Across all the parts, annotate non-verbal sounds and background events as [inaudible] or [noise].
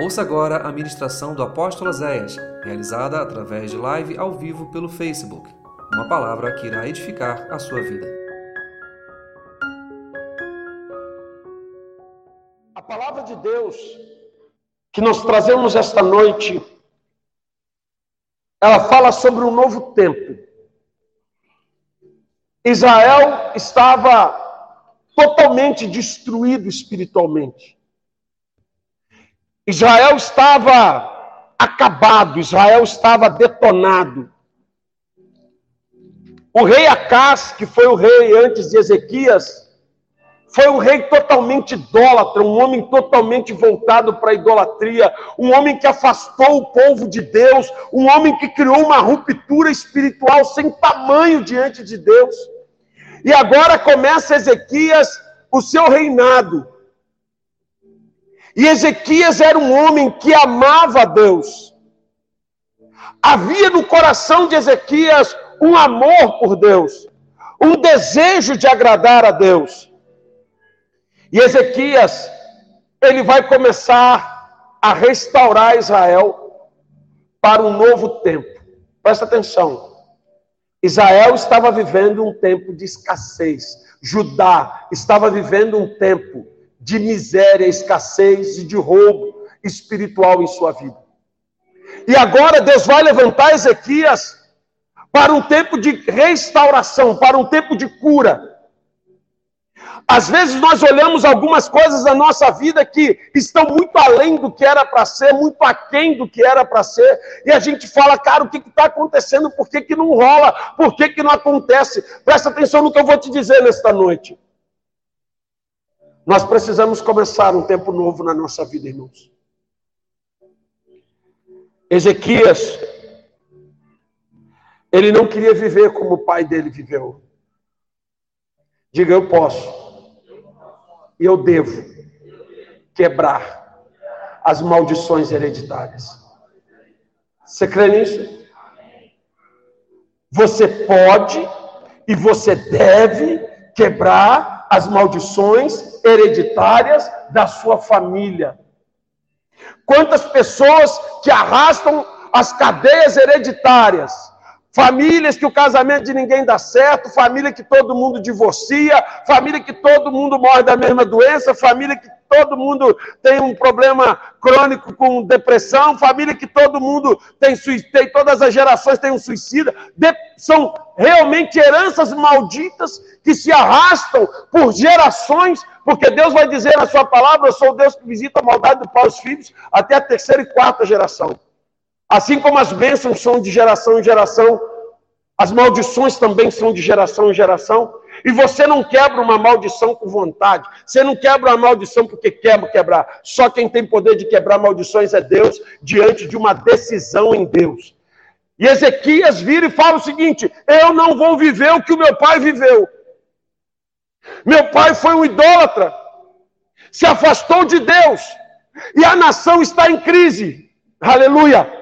Ouça agora a ministração do apóstolo Zéias, realizada através de live ao vivo pelo Facebook. Uma palavra que irá edificar a sua vida. A palavra de Deus que nós trazemos esta noite, ela fala sobre um novo tempo. Israel estava totalmente destruído espiritualmente. Israel estava acabado, Israel estava detonado. O rei Acás, que foi o rei antes de Ezequias, foi um rei totalmente idólatra, um homem totalmente voltado para a idolatria, um homem que afastou o povo de Deus, um homem que criou uma ruptura espiritual sem tamanho diante de Deus. E agora começa Ezequias o seu reinado. E Ezequias era um homem que amava a Deus. Havia no coração de Ezequias um amor por Deus, um desejo de agradar a Deus. E Ezequias, ele vai começar a restaurar Israel para um novo tempo. Presta atenção. Israel estava vivendo um tempo de escassez. Judá estava vivendo um tempo de miséria, escassez e de roubo espiritual em sua vida. E agora Deus vai levantar Ezequias para um tempo de restauração, para um tempo de cura. Às vezes nós olhamos algumas coisas na nossa vida que estão muito além do que era para ser, muito aquém do que era para ser, e a gente fala, cara, o que está acontecendo? Por que, que não rola? Por que, que não acontece? Presta atenção no que eu vou te dizer nesta noite. Nós precisamos começar um tempo novo na nossa vida, irmãos. Ezequias, ele não queria viver como o pai dele viveu. Diga, eu posso. E eu devo quebrar as maldições hereditárias. Você crê nisso? Você pode e você deve quebrar as maldições hereditárias da sua família. Quantas pessoas que arrastam as cadeias hereditárias, famílias que o casamento de ninguém dá certo, família que todo mundo divorcia, família que todo mundo morre da mesma doença, família que todo mundo tem um problema crônico com depressão, família que todo mundo tem, tem todas as gerações têm um suicida, de, são realmente heranças malditas que se arrastam por gerações, porque Deus vai dizer na sua palavra: Eu sou Deus que visita a maldade dos os filhos até a terceira e quarta geração. Assim como as bênçãos são de geração em geração, as maldições também são de geração em geração. E você não quebra uma maldição com vontade. Você não quebra uma maldição porque quer quebrar. Só quem tem poder de quebrar maldições é Deus, diante de uma decisão em Deus. E Ezequias vira e fala o seguinte: Eu não vou viver o que o meu pai viveu. Meu pai foi um idólatra, se afastou de Deus, e a nação está em crise. Aleluia!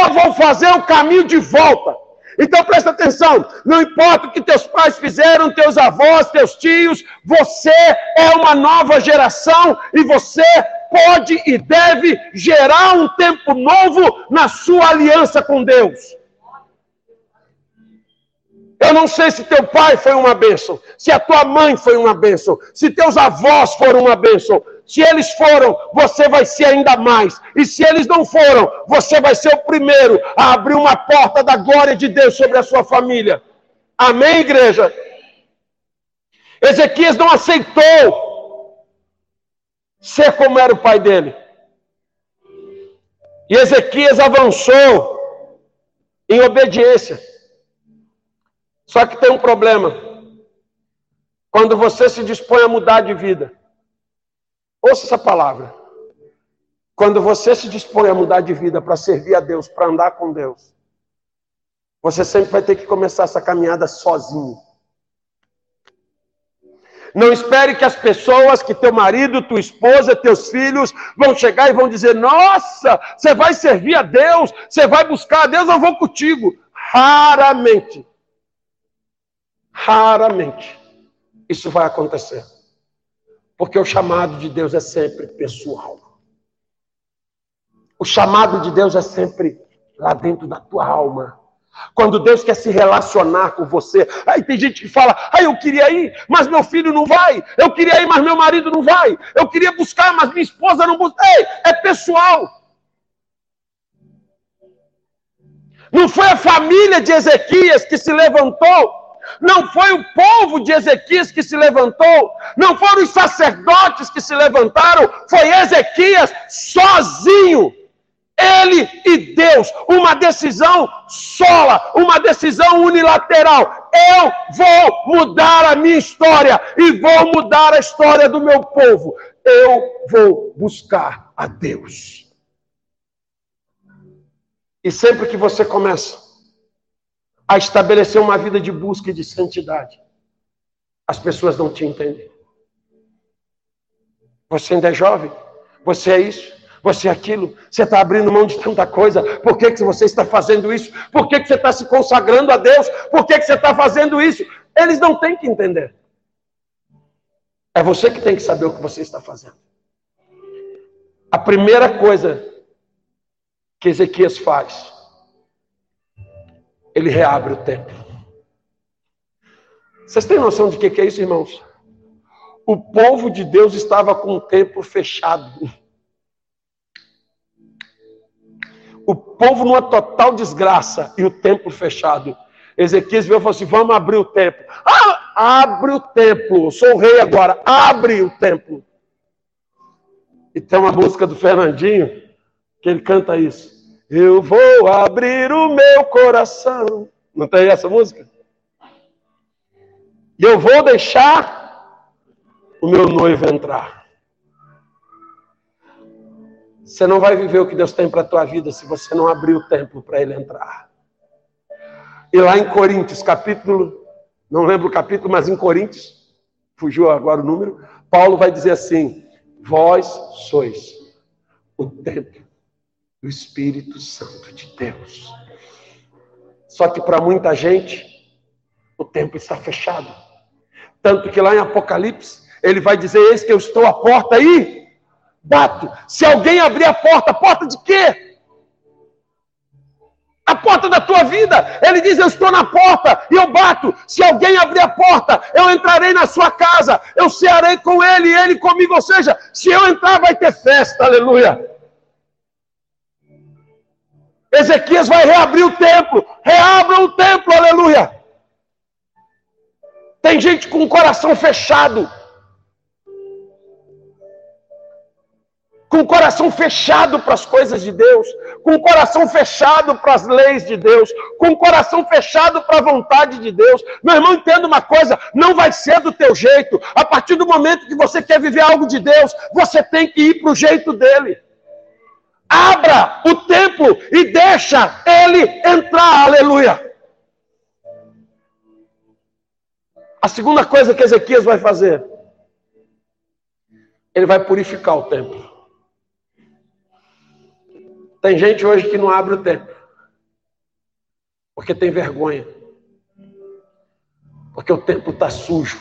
Eu vou fazer o caminho de volta. Então presta atenção, não importa o que teus pais fizeram, teus avós, teus tios, você é uma nova geração e você pode e deve gerar um tempo novo na sua aliança com Deus. Eu não sei se teu pai foi uma bênção, se a tua mãe foi uma bênção, se teus avós foram uma bênção. Se eles foram, você vai ser ainda mais. E se eles não foram, você vai ser o primeiro a abrir uma porta da glória de Deus sobre a sua família. Amém, igreja? Ezequias não aceitou ser como era o pai dele. E Ezequias avançou em obediência. Só que tem um problema. Quando você se dispõe a mudar de vida, ouça essa palavra. Quando você se dispõe a mudar de vida para servir a Deus, para andar com Deus, você sempre vai ter que começar essa caminhada sozinho. Não espere que as pessoas, que teu marido, tua esposa, teus filhos vão chegar e vão dizer: Nossa, você vai servir a Deus, você vai buscar a Deus, eu vou contigo. Raramente Raramente isso vai acontecer. Porque o chamado de Deus é sempre pessoal. O chamado de Deus é sempre lá dentro da tua alma. Quando Deus quer se relacionar com você. Aí tem gente que fala: ah, eu queria ir, mas meu filho não vai. Eu queria ir, mas meu marido não vai. Eu queria buscar, mas minha esposa não busca. Ei, é pessoal. Não foi a família de Ezequias que se levantou. Não foi o povo de Ezequias que se levantou, não foram os sacerdotes que se levantaram, foi Ezequias sozinho. Ele e Deus, uma decisão sola, uma decisão unilateral. Eu vou mudar a minha história e vou mudar a história do meu povo. Eu vou buscar a Deus. E sempre que você começa a estabelecer uma vida de busca e de santidade, as pessoas não te entendem. Você ainda é jovem, você é isso, você é aquilo, você está abrindo mão de tanta coisa, por que, que você está fazendo isso? Por que, que você está se consagrando a Deus? Por que, que você está fazendo isso? Eles não têm que entender. É você que tem que saber o que você está fazendo. A primeira coisa que Ezequias faz, ele reabre o templo. Vocês têm noção de que é isso, irmãos? O povo de Deus estava com o templo fechado. O povo numa total desgraça e o templo fechado. Ezequias veio e falou assim: vamos abrir o templo. Ah, abre o templo. Sou o rei agora. Abre o templo. E tem uma música do Fernandinho que ele canta isso. Eu vou abrir o meu coração. Não tem essa música? E eu vou deixar o meu noivo entrar. Você não vai viver o que Deus tem para a tua vida se você não abrir o templo para ele entrar. E lá em Coríntios, capítulo, não lembro o capítulo, mas em Coríntios, fugiu agora o número, Paulo vai dizer assim: Vós sois o templo do Espírito Santo de Deus. Só que para muita gente, o templo está fechado. Tanto que lá em Apocalipse, ele vai dizer: Eis que eu estou à porta aí bato. Se alguém abrir a porta, porta de quê? A porta da tua vida. Ele diz: Eu estou na porta e eu bato. Se alguém abrir a porta, eu entrarei na sua casa, eu cearei com ele e ele comigo. Ou seja, se eu entrar, vai ter festa, aleluia. Ezequias vai reabrir o templo, reabra o templo, aleluia. Tem gente com o coração fechado, com o coração fechado para as coisas de Deus, com o coração fechado para as leis de Deus, com o coração fechado para a vontade de Deus. Meu irmão, entenda uma coisa: não vai ser do teu jeito. A partir do momento que você quer viver algo de Deus, você tem que ir para o jeito dele. Abra o templo e deixa ele entrar, aleluia. A segunda coisa que Ezequias vai fazer, ele vai purificar o templo. Tem gente hoje que não abre o templo. Porque tem vergonha. Porque o templo está sujo.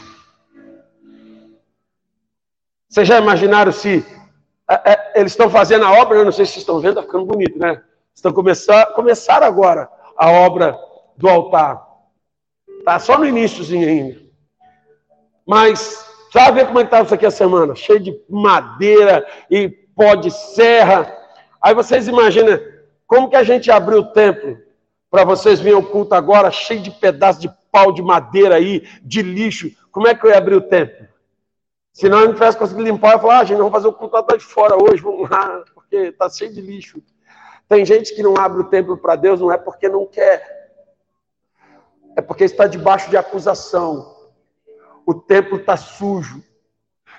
Vocês já imaginaram se é, é, eles estão fazendo a obra, eu não sei se estão vendo, está ficando bonito, né? Estão começando, começaram agora a obra do altar. Está só no iníciozinho ainda. Mas, sabe como é estava isso aqui a semana? Cheio de madeira e pó de serra. Aí vocês imaginam como que a gente abriu o templo para vocês virem ao culto agora, cheio de pedaços de pau, de madeira aí, de lixo. Como é que eu ia abrir o templo? Se não, a gente tivesse conseguido limpar, eu falar, ah, gente, vamos fazer o culto lá de fora hoje, vamos lá, porque está cheio de lixo. Tem gente que não abre o templo para Deus, não é porque não quer, é porque está debaixo de acusação. O templo está sujo,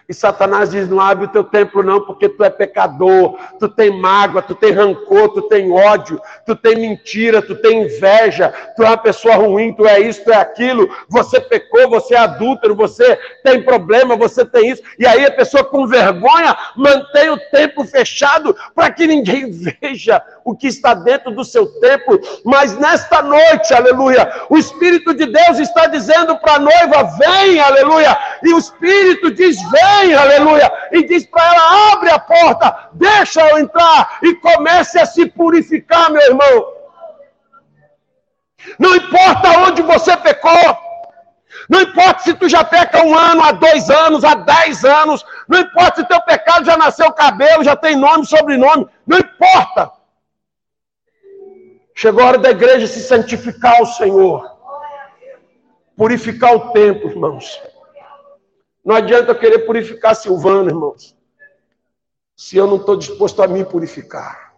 e Satanás diz: não abre o teu templo, não, porque tu é pecador, tu tem mágoa, tu tem rancor, tu tem ódio, tu tem mentira, tu tem inveja, tu é uma pessoa ruim, tu é isso, tu é aquilo, você pecou, você é adúltero, você tem problema, você tem isso. E aí a pessoa com vergonha mantém o templo fechado para que ninguém [laughs] veja o que está dentro do seu templo. Mas nesta noite, aleluia, o Espírito de Deus está dizendo para a noiva: vem, aleluia, e o Espírito diz: vem vem, aleluia, e diz para ela: abre a porta, deixa eu entrar e comece a se purificar, meu irmão. Não importa onde você pecou, não importa se tu já peca um ano, há dois anos, há dez anos, não importa se teu pecado já nasceu cabelo, já tem nome, sobrenome, não importa. Chegou a hora da igreja se santificar ao Senhor, purificar o templo, irmãos. Não adianta eu querer purificar Silvano, irmãos, se eu não estou disposto a me purificar.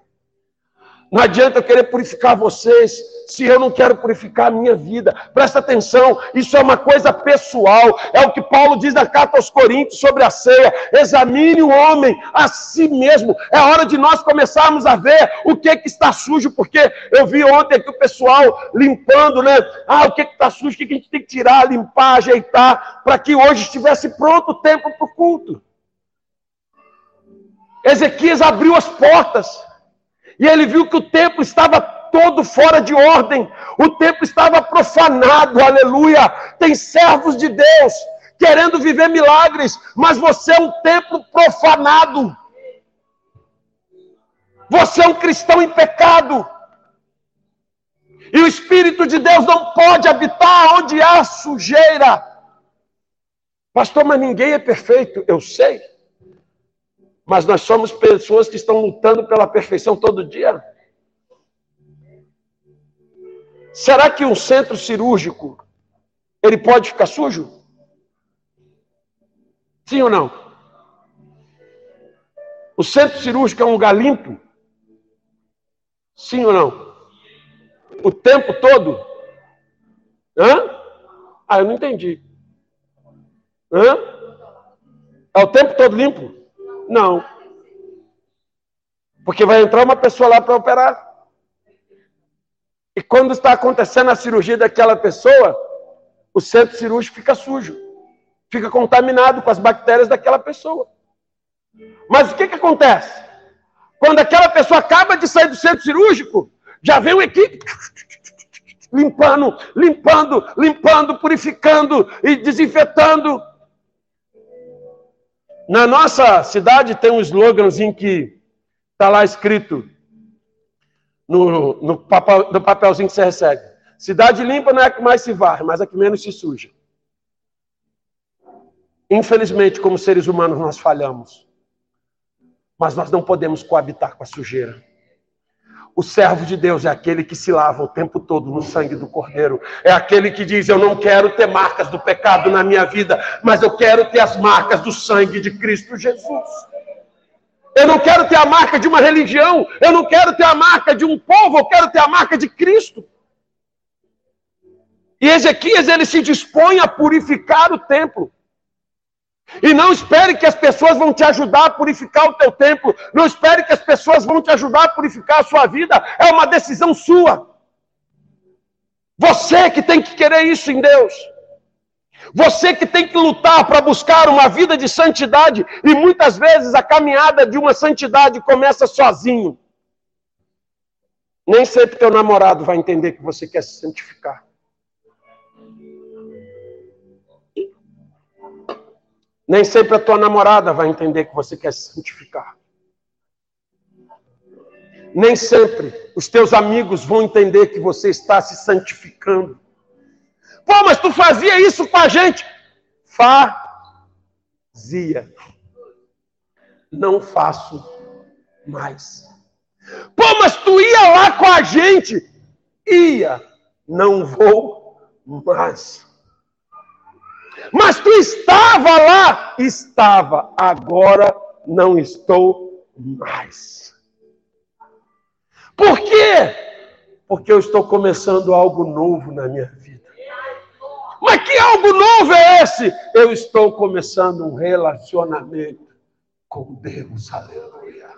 Não adianta eu querer purificar vocês se eu não quero purificar a minha vida. Presta atenção, isso é uma coisa pessoal. É o que Paulo diz na carta aos Coríntios sobre a ceia. Examine o homem a si mesmo. É hora de nós começarmos a ver o que, que está sujo, porque eu vi ontem aqui o pessoal limpando, né? Ah, o que, está sujo, o que, que a gente tem que tirar, limpar, ajeitar, para que hoje estivesse pronto o tempo para o culto. Ezequias abriu as portas. E ele viu que o templo estava todo fora de ordem, o templo estava profanado, aleluia. Tem servos de Deus querendo viver milagres, mas você é um templo profanado. Você é um cristão em pecado. E o Espírito de Deus não pode habitar onde há sujeira. Pastor, mas ninguém é perfeito, eu sei. Mas nós somos pessoas que estão lutando pela perfeição todo dia. Será que um centro cirúrgico ele pode ficar sujo? Sim ou não? O centro cirúrgico é um lugar limpo? Sim ou não? O tempo todo? Hã? Ah, eu não entendi. Hã? É o tempo todo limpo? Não. Porque vai entrar uma pessoa lá para operar. E quando está acontecendo a cirurgia daquela pessoa, o centro cirúrgico fica sujo. Fica contaminado com as bactérias daquela pessoa. Mas o que, que acontece? Quando aquela pessoa acaba de sair do centro cirúrgico, já vem uma equipe limpando, limpando, limpando, purificando e desinfetando. Na nossa cidade tem um sloganzinho que está lá escrito no, no, papel, no papelzinho que você recebe. Cidade limpa não é a que mais se varre, mas a que menos se suja. Infelizmente, como seres humanos, nós falhamos. Mas nós não podemos coabitar com a sujeira. O servo de Deus é aquele que se lava o tempo todo no sangue do Cordeiro. É aquele que diz: Eu não quero ter marcas do pecado na minha vida, mas eu quero ter as marcas do sangue de Cristo Jesus. Eu não quero ter a marca de uma religião, eu não quero ter a marca de um povo, eu quero ter a marca de Cristo. E Ezequias ele se dispõe a purificar o templo. E não espere que as pessoas vão te ajudar a purificar o teu templo. Não espere que as pessoas vão te ajudar a purificar a sua vida. É uma decisão sua. Você que tem que querer isso em Deus. Você que tem que lutar para buscar uma vida de santidade. E muitas vezes a caminhada de uma santidade começa sozinho. Nem sempre teu namorado vai entender que você quer se santificar. Nem sempre a tua namorada vai entender que você quer se santificar. Nem sempre os teus amigos vão entender que você está se santificando. Pô, mas tu fazia isso com a gente. Fazia. Não faço mais. Pô, mas tu ia lá com a gente. Ia. Não vou mais. Mas tu estava lá? Estava. Agora não estou mais. Por quê? Porque eu estou começando algo novo na minha vida. Mas que algo novo é esse? Eu estou começando um relacionamento com Deus. Aleluia.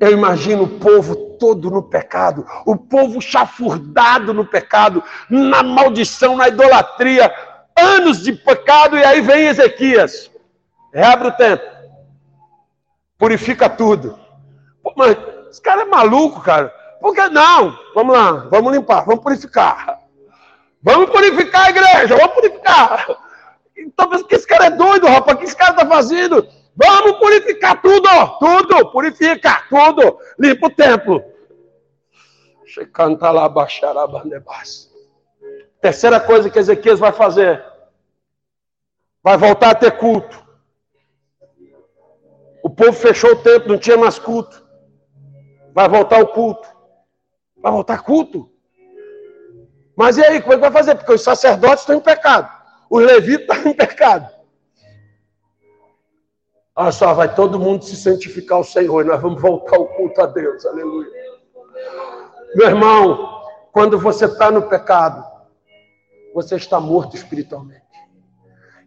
Eu imagino o povo todo no pecado, o povo chafurdado no pecado, na maldição, na idolatria, anos de pecado, e aí vem Ezequias, reabre o templo, purifica tudo. Pô, mas esse cara é maluco, cara. Por que não? Vamos lá, vamos limpar, vamos purificar. Vamos purificar a igreja, vamos purificar. Pensando que esse cara é doido, rapaz. O que esse cara tá fazendo? Vamos purificar tudo, tudo, purifica tudo. Limpa o templo. Terceira coisa que Ezequias vai fazer: vai voltar a ter culto. O povo fechou o templo, não tinha mais culto. Vai voltar o culto. Vai voltar culto. Mas e aí, como é que vai fazer? Porque os sacerdotes estão em pecado. Os levitas estão em pecado. Olha só, vai todo mundo se santificar ao Senhor. E nós vamos voltar o culto a Deus. Aleluia. Meu irmão, quando você está no pecado, você está morto espiritualmente.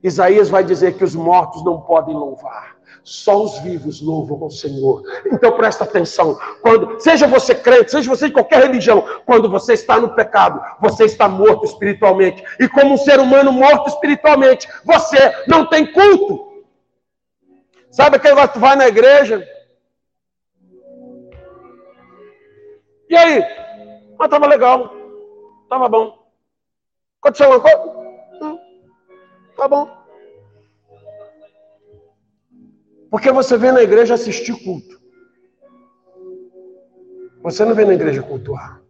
Isaías vai dizer que os mortos não podem louvar. Só os vivos louvam ao Senhor. Então presta atenção. Quando, seja você crente, seja você de qualquer religião, quando você está no pecado, você está morto espiritualmente. E como um ser humano morto espiritualmente, você não tem culto. Sabe aquele negócio que vai na igreja? E aí? Ah, estava legal. Estava bom. Aconteceu alguma coisa? Não. Tá bom. Porque você vem na igreja assistir culto. Você não vem na igreja cultuar.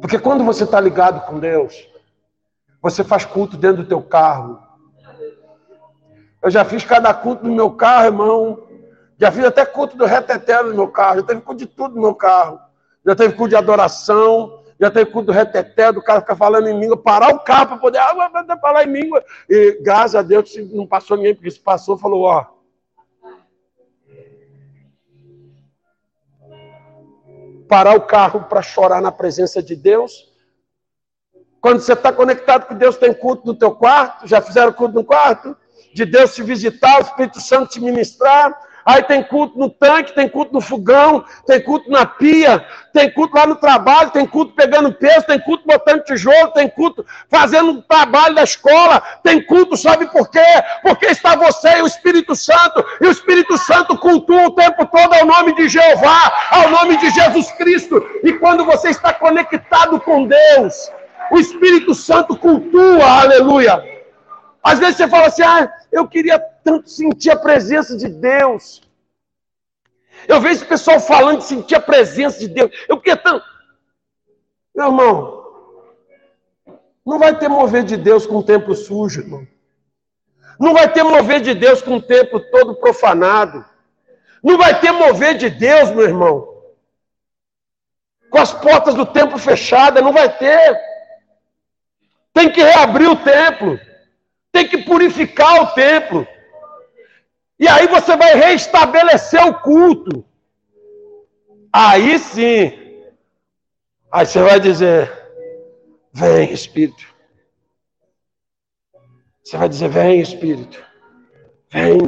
Porque quando você está ligado com Deus, você faz culto dentro do teu carro. Eu já fiz cada culto no meu carro, irmão. Já fiz até culto do reteté no meu carro. Já teve culto de tudo no meu carro. Já teve culto de adoração já tem culto do reteté, do cara ficar falando em língua, parar o carro para poder ah, falar em língua. E graças a Deus não passou ninguém, porque se passou, falou, ó. Parar o carro para chorar na presença de Deus. Quando você está conectado com Deus, tem culto no teu quarto, já fizeram culto no quarto? De Deus te visitar, o Espírito Santo te ministrar, Aí tem culto no tanque, tem culto no fogão, tem culto na pia, tem culto lá no trabalho, tem culto pegando peso, tem culto botando tijolo, tem culto fazendo trabalho da escola, tem culto, sabe por quê? Porque está você e o Espírito Santo, e o Espírito Santo cultua o tempo todo ao nome de Jeová, ao nome de Jesus Cristo. E quando você está conectado com Deus, o Espírito Santo cultua, aleluia. Às vezes você fala assim, ah, eu queria tanto sentir a presença de Deus. Eu vejo esse pessoal falando de sentir a presença de Deus. Eu queria tanto. Meu irmão, não vai ter mover de Deus com o templo sujo, irmão. Não vai ter mover de Deus com o templo todo profanado. Não vai ter mover de Deus, meu irmão, com as portas do templo fechadas. Não vai ter. Tem que reabrir o templo. Tem que purificar o templo. E aí você vai restabelecer o culto. Aí sim. Aí você vai dizer: Vem, Espírito. Você vai dizer: Vem, Espírito. Vem.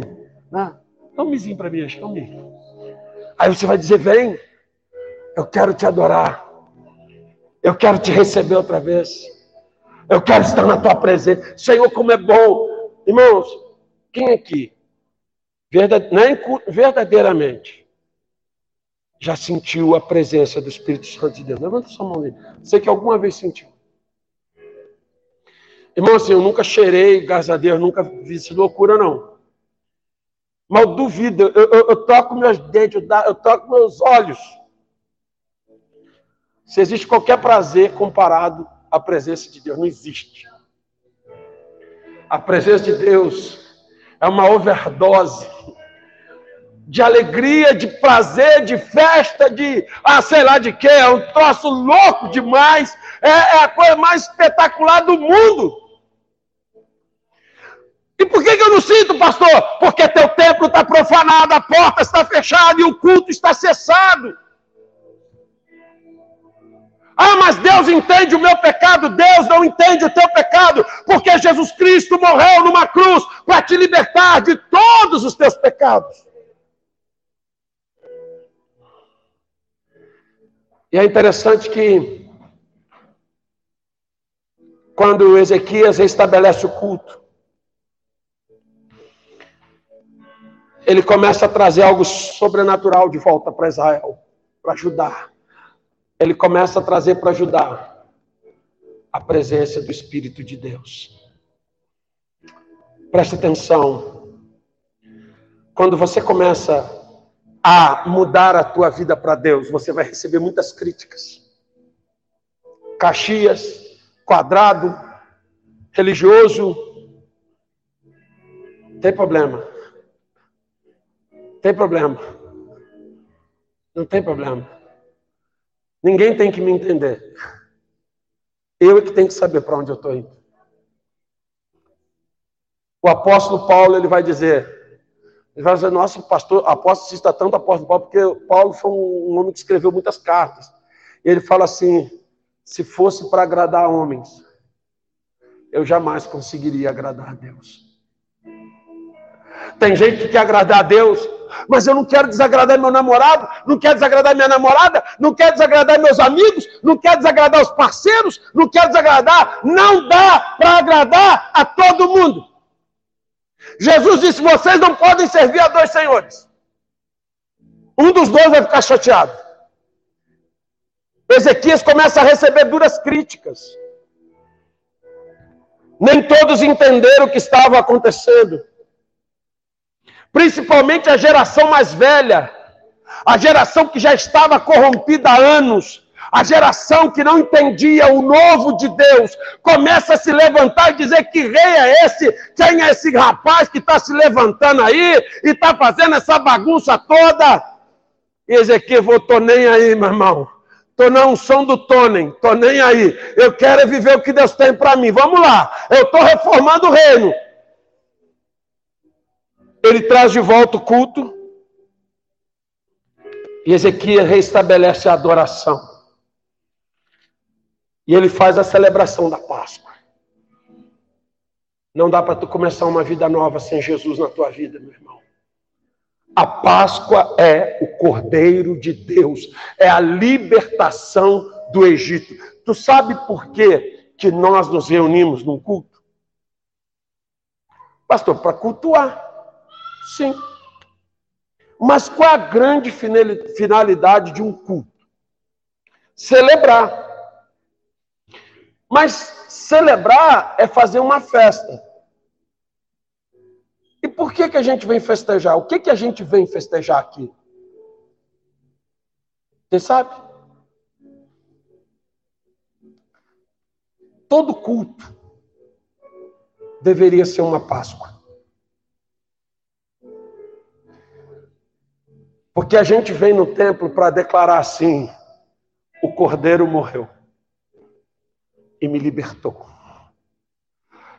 Ah, dá um mizinho para mim, acho que Aí você vai dizer: Vem. Eu quero te adorar. Eu quero te receber outra vez. Eu quero estar na tua presença. Senhor, como é bom. Irmãos, quem aqui verdadeiramente já sentiu a presença do Espírito Santo de Deus? Levanta sua mão aí. Sei que alguma vez sentiu. Irmão, assim, eu nunca cheirei, graças a Deus, nunca fiz loucura, não. Mas duvido, eu, eu, eu toco meus dentes, eu toco meus olhos. Se existe qualquer prazer comparado a presença de Deus. Não existe. A presença de Deus é uma overdose de alegria, de prazer, de festa, de, ah, sei lá de quê, é um troço louco demais, é, é a coisa mais espetacular do mundo. E por que, que eu não sinto, pastor? Porque teu templo está profanado, a porta está fechada e o culto está cessado. Ah, mas Deus entende o meu pecado. Deus não entende o teu pecado, porque Jesus Cristo morreu numa cruz para te libertar de todos os teus pecados. E é interessante que quando Ezequias estabelece o culto, ele começa a trazer algo sobrenatural de volta para Israel, para ajudar ele começa a trazer para ajudar a presença do Espírito de Deus. Preste atenção. Quando você começa a mudar a tua vida para Deus, você vai receber muitas críticas. Caxias, quadrado, religioso, tem problema. Tem problema. Não tem problema. Ninguém tem que me entender. Eu é que tenho que saber para onde eu estou indo. O apóstolo Paulo ele vai dizer, ele vai dizer, nossa, pastor, apóstolo cita tanto apóstolo Paulo, porque Paulo foi um homem que escreveu muitas cartas. E ele fala assim: se fosse para agradar homens, eu jamais conseguiria agradar a Deus. Tem gente que quer agradar a Deus, mas eu não quero desagradar meu namorado, não quero desagradar minha namorada, não quero desagradar meus amigos, não quero desagradar os parceiros, não quero desagradar. Não dá para agradar a todo mundo. Jesus disse: vocês não podem servir a dois senhores. Um dos dois vai ficar chateado. Ezequias começa a receber duras críticas. Nem todos entenderam o que estava acontecendo principalmente a geração mais velha, a geração que já estava corrompida há anos, a geração que não entendia o novo de Deus, começa a se levantar e dizer que rei é esse, quem é esse rapaz que está se levantando aí e está fazendo essa bagunça toda. E Ezequiel voltou nem aí, meu irmão. Estou na unção do Tonem, estou nem aí. Eu quero é viver o que Deus tem para mim. Vamos lá, eu estou reformando o reino ele traz de volta o culto. E Ezequias reestabelece a adoração. E ele faz a celebração da Páscoa. Não dá para tu começar uma vida nova sem Jesus na tua vida, meu irmão. A Páscoa é o Cordeiro de Deus, é a libertação do Egito. Tu sabe por que, que nós nos reunimos num culto? Pastor, para cultuar. Sim. Mas qual a grande finalidade de um culto? Celebrar. Mas celebrar é fazer uma festa. E por que, que a gente vem festejar? O que, que a gente vem festejar aqui? Você sabe? Todo culto deveria ser uma Páscoa. Porque a gente vem no templo para declarar assim: o cordeiro morreu e me libertou.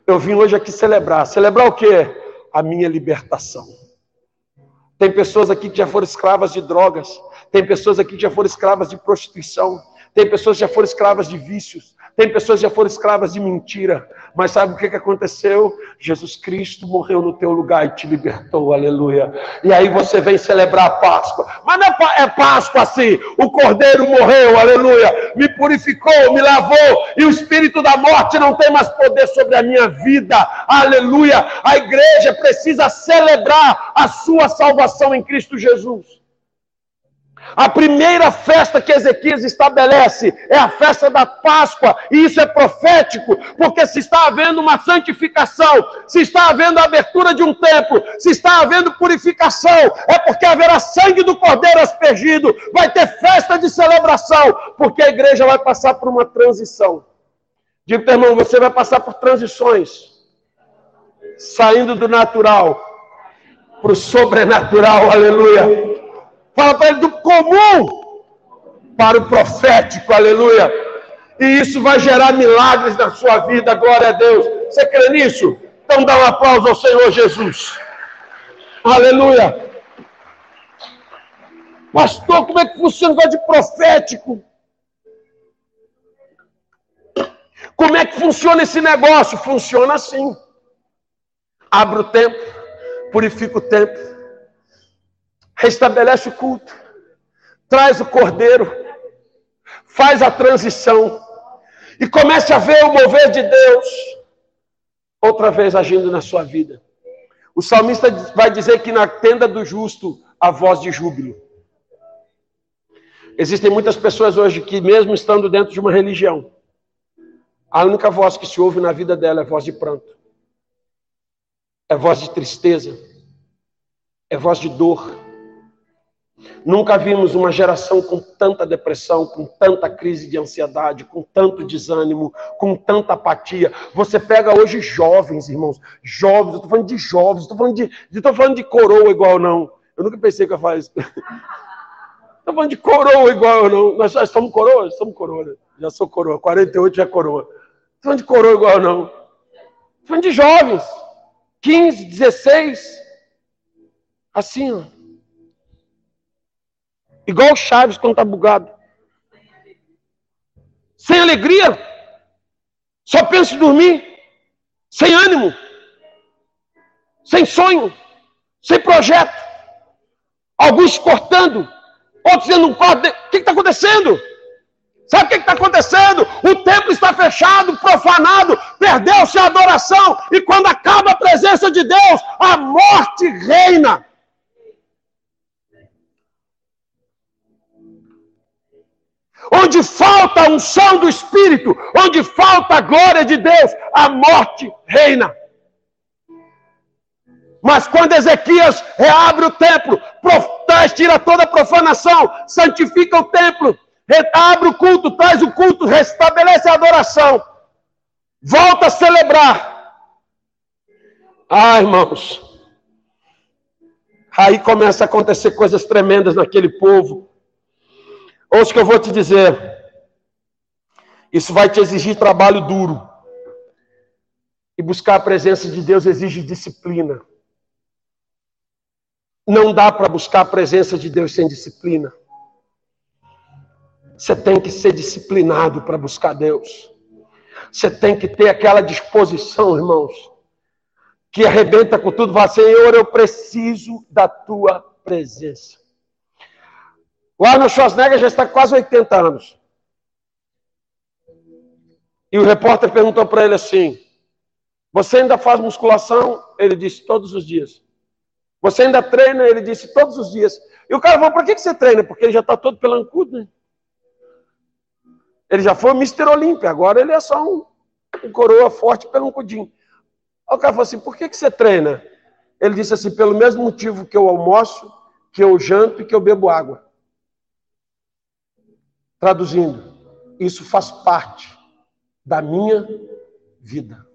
Eu vim hoje aqui celebrar. Celebrar o quê? A minha libertação. Tem pessoas aqui que já foram escravas de drogas. Tem pessoas aqui que já foram escravas de prostituição. Tem pessoas que já foram escravas de vícios. Tem pessoas que já foram escravas de mentira, mas sabe o que, que aconteceu? Jesus Cristo morreu no teu lugar e te libertou, aleluia. E aí você vem celebrar a Páscoa, mas não é, é Páscoa assim, o Cordeiro morreu, aleluia, me purificou, me lavou, e o espírito da morte não tem mais poder sobre a minha vida, aleluia. A igreja precisa celebrar a sua salvação em Cristo Jesus. A primeira festa que Ezequias estabelece é a festa da Páscoa, e isso é profético, porque se está havendo uma santificação, se está havendo a abertura de um templo, se está havendo purificação, é porque haverá sangue do cordeiro aspergido, vai ter festa de celebração, porque a igreja vai passar por uma transição. Digo, irmão, você vai passar por transições, saindo do natural para o sobrenatural, aleluia. Fala para ele do comum para o profético, aleluia. E isso vai gerar milagres na sua vida, glória a Deus. Você crê nisso? Então dá um aplauso ao Senhor Jesus. Aleluia. Pastor, como é que funciona o negócio de profético? Como é que funciona esse negócio? Funciona assim. Abre o tempo, purifica o tempo, restabelece o culto, traz o cordeiro, faz a transição e comece a ver o mover de Deus outra vez agindo na sua vida. O salmista vai dizer que na tenda do justo a voz de júbilo. Existem muitas pessoas hoje que, mesmo estando dentro de uma religião, a única voz que se ouve na vida dela é voz de pranto. é voz de tristeza, é voz de dor. Nunca vimos uma geração com tanta depressão, com tanta crise de ansiedade, com tanto desânimo, com tanta apatia. Você pega hoje jovens, irmãos, jovens, eu estou falando de jovens, estou falando de, estou falando de coroa igual não. Eu nunca pensei que eu isso. [laughs] Estou falando de coroa igual não. Nós já somos coroa? Somos coroa, né? Já sou coroa, 48 já é coroa. Estou falando de coroa igual não. Estou falando de jovens, 15, 16, assim, ó. Igual o Chaves quando está bugado. Sem alegria. Só pensa em dormir. Sem ânimo. Sem sonho. Sem projeto. Alguns cortando. Outros dizendo um quarto. O que está acontecendo? Sabe o que está acontecendo? O templo está fechado, profanado, perdeu-se a adoração, e quando acaba a presença de Deus, a morte reina. Onde falta a unção do Espírito, onde falta a glória de Deus, a morte reina. Mas quando Ezequias reabre o templo, tira toda a profanação, santifica o templo, abre o culto, traz o culto, restabelece a adoração, volta a celebrar. Ah, irmãos, aí começa a acontecer coisas tremendas naquele povo. Ouça o que eu vou te dizer. Isso vai te exigir trabalho duro. E buscar a presença de Deus exige disciplina. Não dá para buscar a presença de Deus sem disciplina. Você tem que ser disciplinado para buscar Deus. Você tem que ter aquela disposição, irmãos, que arrebenta com tudo. Fala, Senhor, eu preciso da tua presença. O Arnold Schwarzenegger já está com quase 80 anos. E o repórter perguntou para ele assim: Você ainda faz musculação? Ele disse: Todos os dias. Você ainda treina? Ele disse: Todos os dias. E o cara falou: Por que você treina? Porque ele já está todo pelancudo, né? Ele já foi o Mr. Olímpia, agora ele é só um, um coroa forte pelancudinho. Aí o cara falou assim: Por que você treina? Ele disse assim: Pelo mesmo motivo que eu almoço, que eu janto e que eu bebo água. Traduzindo, isso faz parte da minha vida.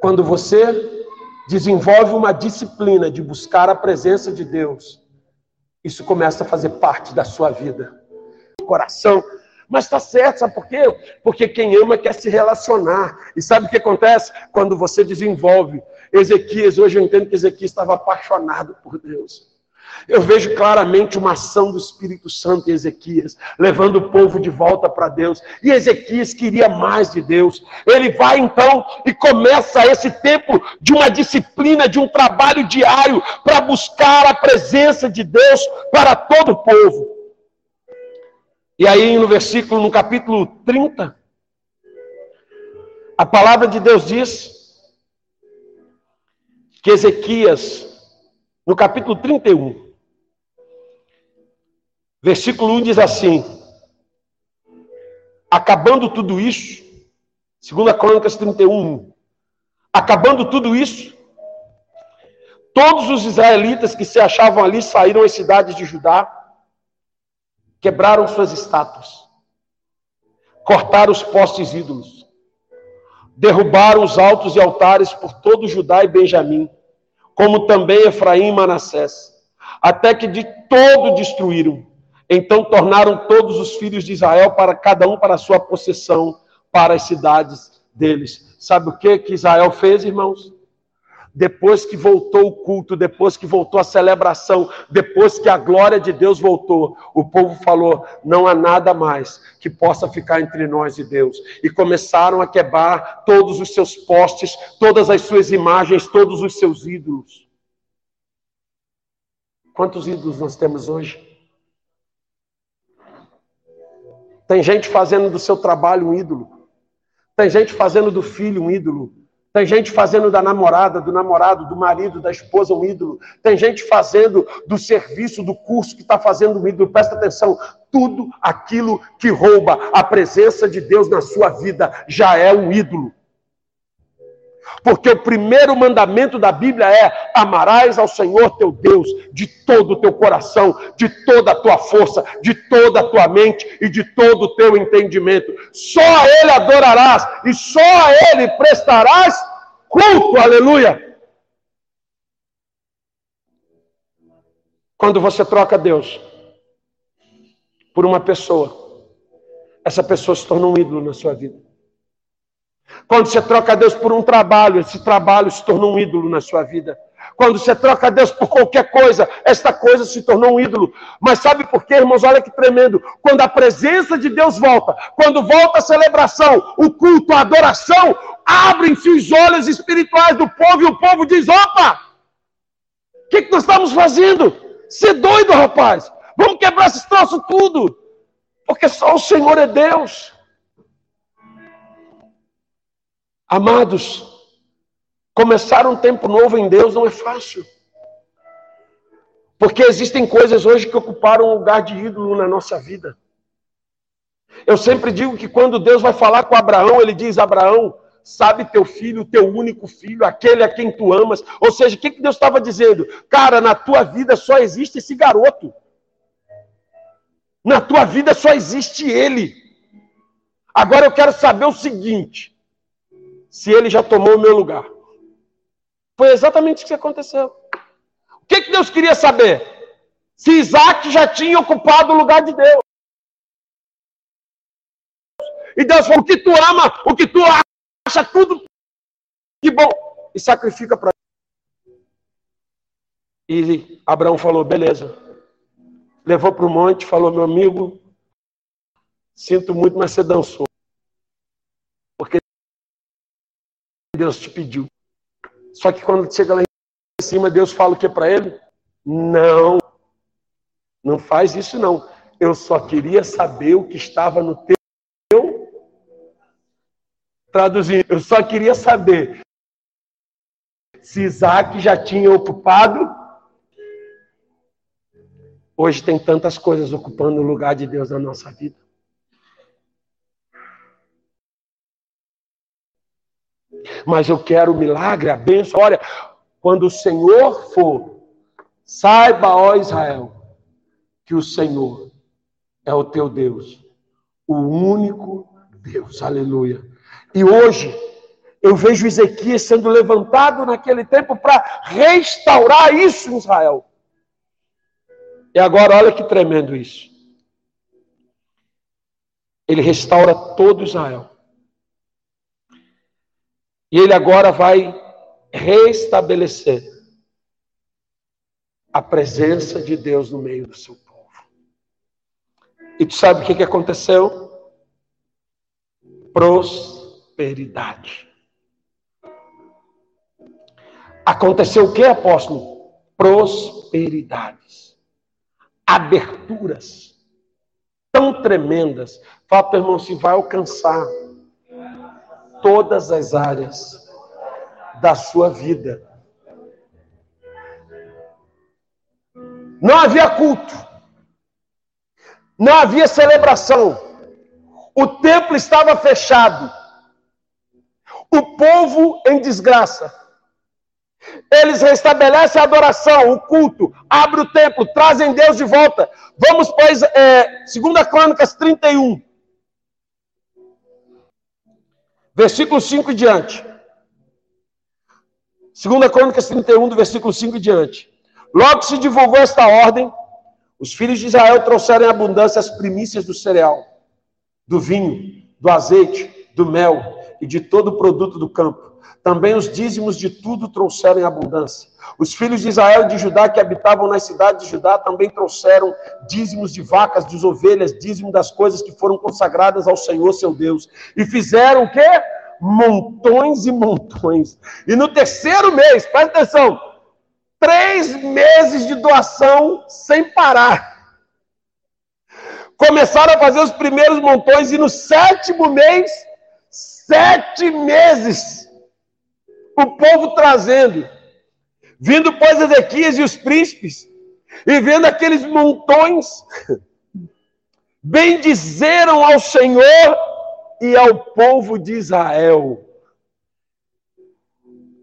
Quando você desenvolve uma disciplina de buscar a presença de Deus, isso começa a fazer parte da sua vida. Coração. Mas está certo, sabe por quê? Porque quem ama quer se relacionar. E sabe o que acontece? Quando você desenvolve. Ezequias, hoje eu entendo que Ezequias estava apaixonado por Deus. Eu vejo claramente uma ação do Espírito Santo em Ezequias, levando o povo de volta para Deus. E Ezequias queria mais de Deus. Ele vai então e começa esse tempo de uma disciplina, de um trabalho diário para buscar a presença de Deus para todo o povo. E aí no versículo, no capítulo 30, a palavra de Deus diz que Ezequias, no capítulo 31, Versículo 1 diz assim: Acabando tudo isso, segundo Crônicas 31, acabando tudo isso, todos os israelitas que se achavam ali saíram às cidades de Judá, quebraram suas estátuas, cortaram os postes ídolos, derrubaram os altos e altares por todo Judá e Benjamim, como também Efraim e Manassés, até que de todo destruíram então tornaram todos os filhos de Israel para cada um para a sua possessão, para as cidades deles. Sabe o que que Israel fez, irmãos? Depois que voltou o culto, depois que voltou a celebração, depois que a glória de Deus voltou, o povo falou: não há nada mais que possa ficar entre nós e Deus. E começaram a quebrar todos os seus postes, todas as suas imagens, todos os seus ídolos. Quantos ídolos nós temos hoje? Tem gente fazendo do seu trabalho um ídolo. Tem gente fazendo do filho um ídolo. Tem gente fazendo da namorada, do namorado, do marido, da esposa um ídolo. Tem gente fazendo do serviço, do curso que está fazendo um ídolo. Presta atenção, tudo aquilo que rouba a presença de Deus na sua vida já é um ídolo. Porque o primeiro mandamento da Bíblia é: amarás ao Senhor teu Deus de todo o teu coração, de toda a tua força, de toda a tua mente e de todo o teu entendimento. Só a Ele adorarás e só a Ele prestarás culto. Aleluia. Quando você troca Deus por uma pessoa, essa pessoa se torna um ídolo na sua vida. Quando você troca Deus por um trabalho, esse trabalho se tornou um ídolo na sua vida. Quando você troca Deus por qualquer coisa, esta coisa se tornou um ídolo. Mas sabe por quê, irmãos? Olha que tremendo. Quando a presença de Deus volta, quando volta a celebração, o culto, a adoração, abrem-se os olhos espirituais do povo e o povo diz: opa! O que, que nós estamos fazendo? Ser doido, rapaz! Vamos quebrar esses troços tudo! Porque só o Senhor é Deus. Amados, começar um tempo novo em Deus não é fácil. Porque existem coisas hoje que ocuparam um lugar de ídolo na nossa vida. Eu sempre digo que quando Deus vai falar com Abraão, ele diz: Abraão, sabe teu filho, teu único filho, aquele a quem tu amas. Ou seja, o que, Deus estava dizendo? Cara, na tua vida só existe esse garoto. Na tua vida só existe ele. Agora eu quero saber o seguinte: se ele já tomou o meu lugar. Foi exatamente isso que aconteceu. O que, que Deus queria saber? Se Isaac já tinha ocupado o lugar de Deus. E Deus falou: o que tu ama, o que tu acha, tudo que bom, e sacrifica para E Abraão falou: beleza. Levou para o monte, falou: meu amigo, sinto muito, mas você dançou. Deus te pediu. Só que quando chega lá em cima, Deus fala o que para ele? Não, não faz isso não. Eu só queria saber o que estava no teu. Traduzindo, eu só queria saber se Isaac já tinha ocupado. Hoje tem tantas coisas ocupando o lugar de Deus na nossa vida. Mas eu quero o milagre, a bênção. Olha, quando o Senhor for, saiba, ó Israel, que o Senhor é o teu Deus, o único Deus. Aleluia. E hoje, eu vejo Ezequias sendo levantado naquele tempo para restaurar isso em Israel. E agora, olha que tremendo isso. Ele restaura todo Israel. E ele agora vai restabelecer a presença de Deus no meio do seu povo. E tu sabe o que, que aconteceu? Prosperidade. Aconteceu o que, apóstolo? Prosperidades. Aberturas tão tremendas. Fala para irmão, se vai alcançar todas as áreas da sua vida. Não havia culto, não havia celebração, o templo estava fechado, o povo em desgraça. Eles restabelecem a adoração, o culto, abrem o templo, trazem Deus de volta. Vamos, pois, é, 2 Crônicas 31. Versículo 5 e diante. 2 Crônicas 31, do versículo 5 e diante. Logo se divulgou esta ordem, os filhos de Israel trouxeram em abundância as primícias do cereal, do vinho, do azeite, do mel e de todo o produto do campo. Também os dízimos de tudo trouxeram em abundância. Os filhos de Israel e de Judá que habitavam nas cidades de Judá também trouxeram dízimos de vacas, de ovelhas, dízimo das coisas que foram consagradas ao Senhor seu Deus. E fizeram o quê? Montões e montões. E no terceiro mês, presta atenção, três meses de doação sem parar. Começaram a fazer os primeiros montões e no sétimo mês, sete meses, o povo trazendo Vindo, pois, Ezequias e os príncipes, e vendo aqueles montões, bendizeram ao Senhor e ao povo de Israel.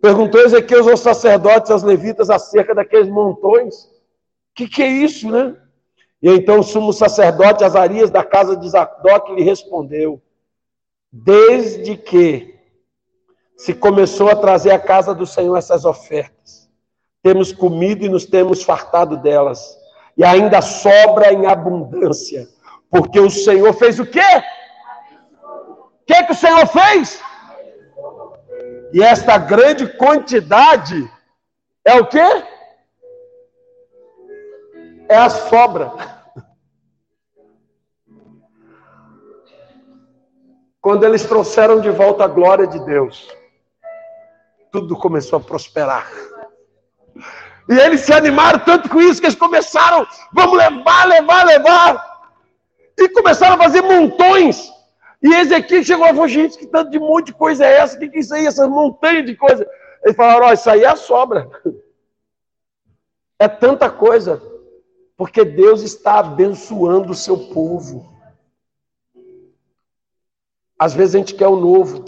Perguntou Ezequiel aos sacerdotes, aos levitas, acerca daqueles montões. O que, que é isso, né? E então o sumo sacerdote Azarias, da casa de Zadok, lhe respondeu: Desde que se começou a trazer à casa do Senhor essas ofertas, temos comido e nos temos fartado delas, e ainda sobra em abundância, porque o Senhor fez o quê? O que, que o Senhor fez? E esta grande quantidade é o quê? É a sobra. Quando eles trouxeram de volta a glória de Deus, tudo começou a prosperar. E eles se animaram tanto com isso que eles começaram, vamos levar, levar, levar. E começaram a fazer montões. E Ezequiel chegou e falou, gente, que tanto de monte de coisa é essa? O que, é isso aí? Essa montanha de coisa. Eles falaram, ó, isso aí é a sobra. É tanta coisa. Porque Deus está abençoando o seu povo. Às vezes a gente quer o novo.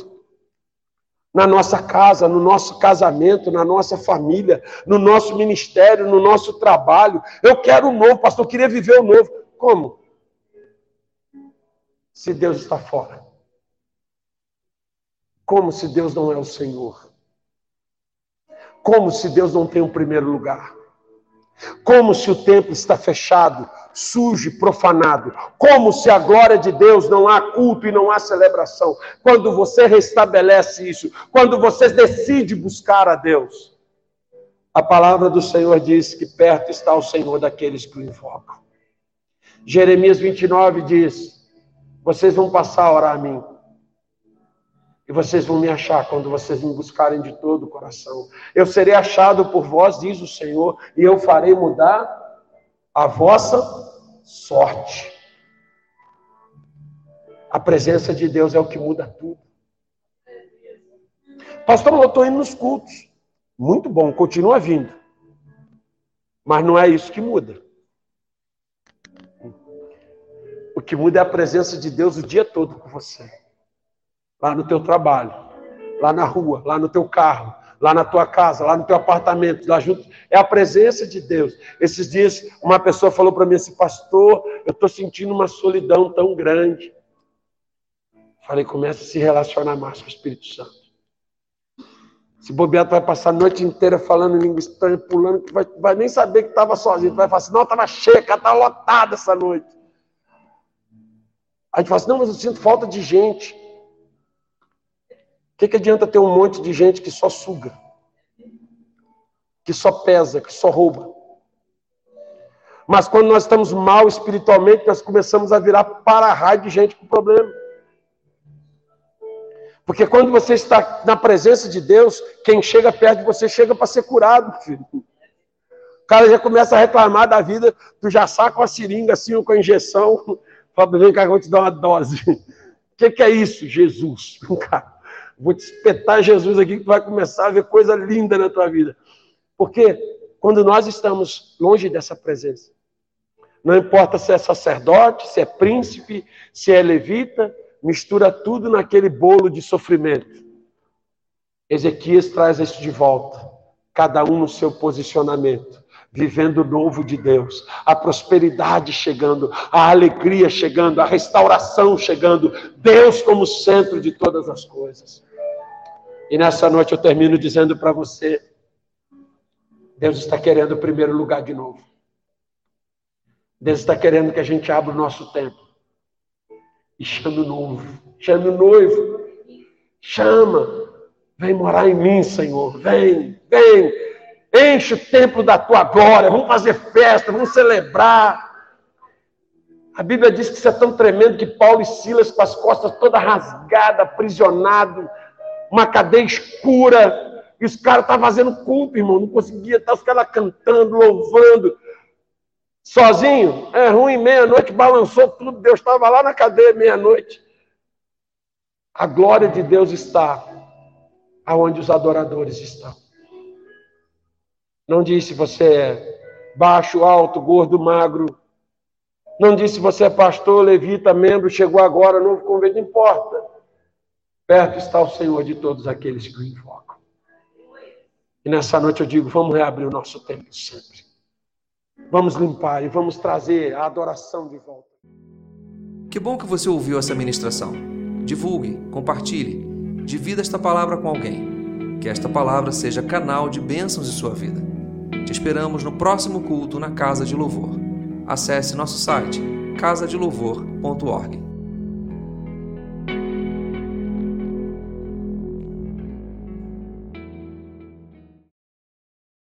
Na nossa casa, no nosso casamento, na nossa família, no nosso ministério, no nosso trabalho. Eu quero o novo, pastor, eu queria viver o novo. Como? se Deus está fora? Como se Deus não é o Senhor? Como se Deus não tem o primeiro lugar? Como se o templo está fechado, sujo profanado? Como se a glória de Deus não há culto e não há celebração? Quando você restabelece isso, quando você decide buscar a Deus, a palavra do Senhor diz que perto está o Senhor daqueles que o invocam. Jeremias 29 diz: vocês vão passar a orar a mim. E vocês vão me achar quando vocês me buscarem de todo o coração. Eu serei achado por vós, diz o Senhor, e eu farei mudar a vossa sorte. A presença de Deus é o que muda tudo. Pastor, eu estou indo nos cultos. Muito bom, continua vindo. Mas não é isso que muda. O que muda é a presença de Deus o dia todo com você. Lá no teu trabalho, lá na rua, lá no teu carro, lá na tua casa, lá no teu apartamento, lá junto. É a presença de Deus. Esses dias, uma pessoa falou para mim assim, pastor, eu estou sentindo uma solidão tão grande. Falei, começa a se relacionar mais com o Espírito Santo. Se bobear, tu vai passar a noite inteira falando em língua estranha, pulando, que vai, vai nem saber que estava sozinho. Tu vai falar assim, não, estava cheia, estava lotada essa noite. A gente fala assim, não, mas eu sinto falta de gente. Que, que adianta ter um monte de gente que só suga? Que só pesa, que só rouba? Mas quando nós estamos mal espiritualmente, nós começamos a virar para-raio de gente com problema. Porque quando você está na presença de Deus, quem chega perto de você chega para ser curado, filho. O cara já começa a reclamar da vida, tu já saca a seringa assim, com a injeção, [laughs] Fala, vem cá, eu vou te dar uma dose. O [laughs] que, que é isso? Jesus. [laughs] Cara, vou te espetar Jesus aqui que vai começar a ver coisa linda na tua vida. Porque quando nós estamos longe dessa presença, não importa se é sacerdote, se é príncipe, se é levita, mistura tudo naquele bolo de sofrimento. Ezequias traz isso de volta, cada um no seu posicionamento vivendo o novo de Deus, a prosperidade chegando, a alegria chegando, a restauração chegando, Deus como centro de todas as coisas. E nessa noite eu termino dizendo para você: Deus está querendo o primeiro lugar de novo. Deus está querendo que a gente abra o nosso tempo e chame o novo, chame o noivo, chama, vem morar em mim, Senhor, vem, vem. Enche o templo da tua glória. Vamos fazer festa, vamos celebrar. A Bíblia diz que isso é tão tremendo que Paulo e Silas, com as costas todas rasgadas, aprisionados, uma cadeia escura, e os caras estavam fazendo culto, irmão, não conseguia, estar os caras cantando, louvando. Sozinho, é ruim, meia-noite, balançou tudo, Deus estava lá na cadeia meia-noite. A glória de Deus está aonde os adoradores estão. Não disse você é baixo, alto, gordo, magro. Não disse você é pastor, levita, membro, chegou agora, novo convite, não importa. Perto está o Senhor de todos aqueles que o invocam. E nessa noite eu digo: vamos reabrir o nosso templo sempre. Vamos limpar e vamos trazer a adoração de volta. Que bom que você ouviu essa ministração. Divulgue, compartilhe, divida esta palavra com alguém. Que esta palavra seja canal de bênçãos em sua vida. Te esperamos no próximo culto na Casa de Louvor. Acesse nosso site casadelouvor.org.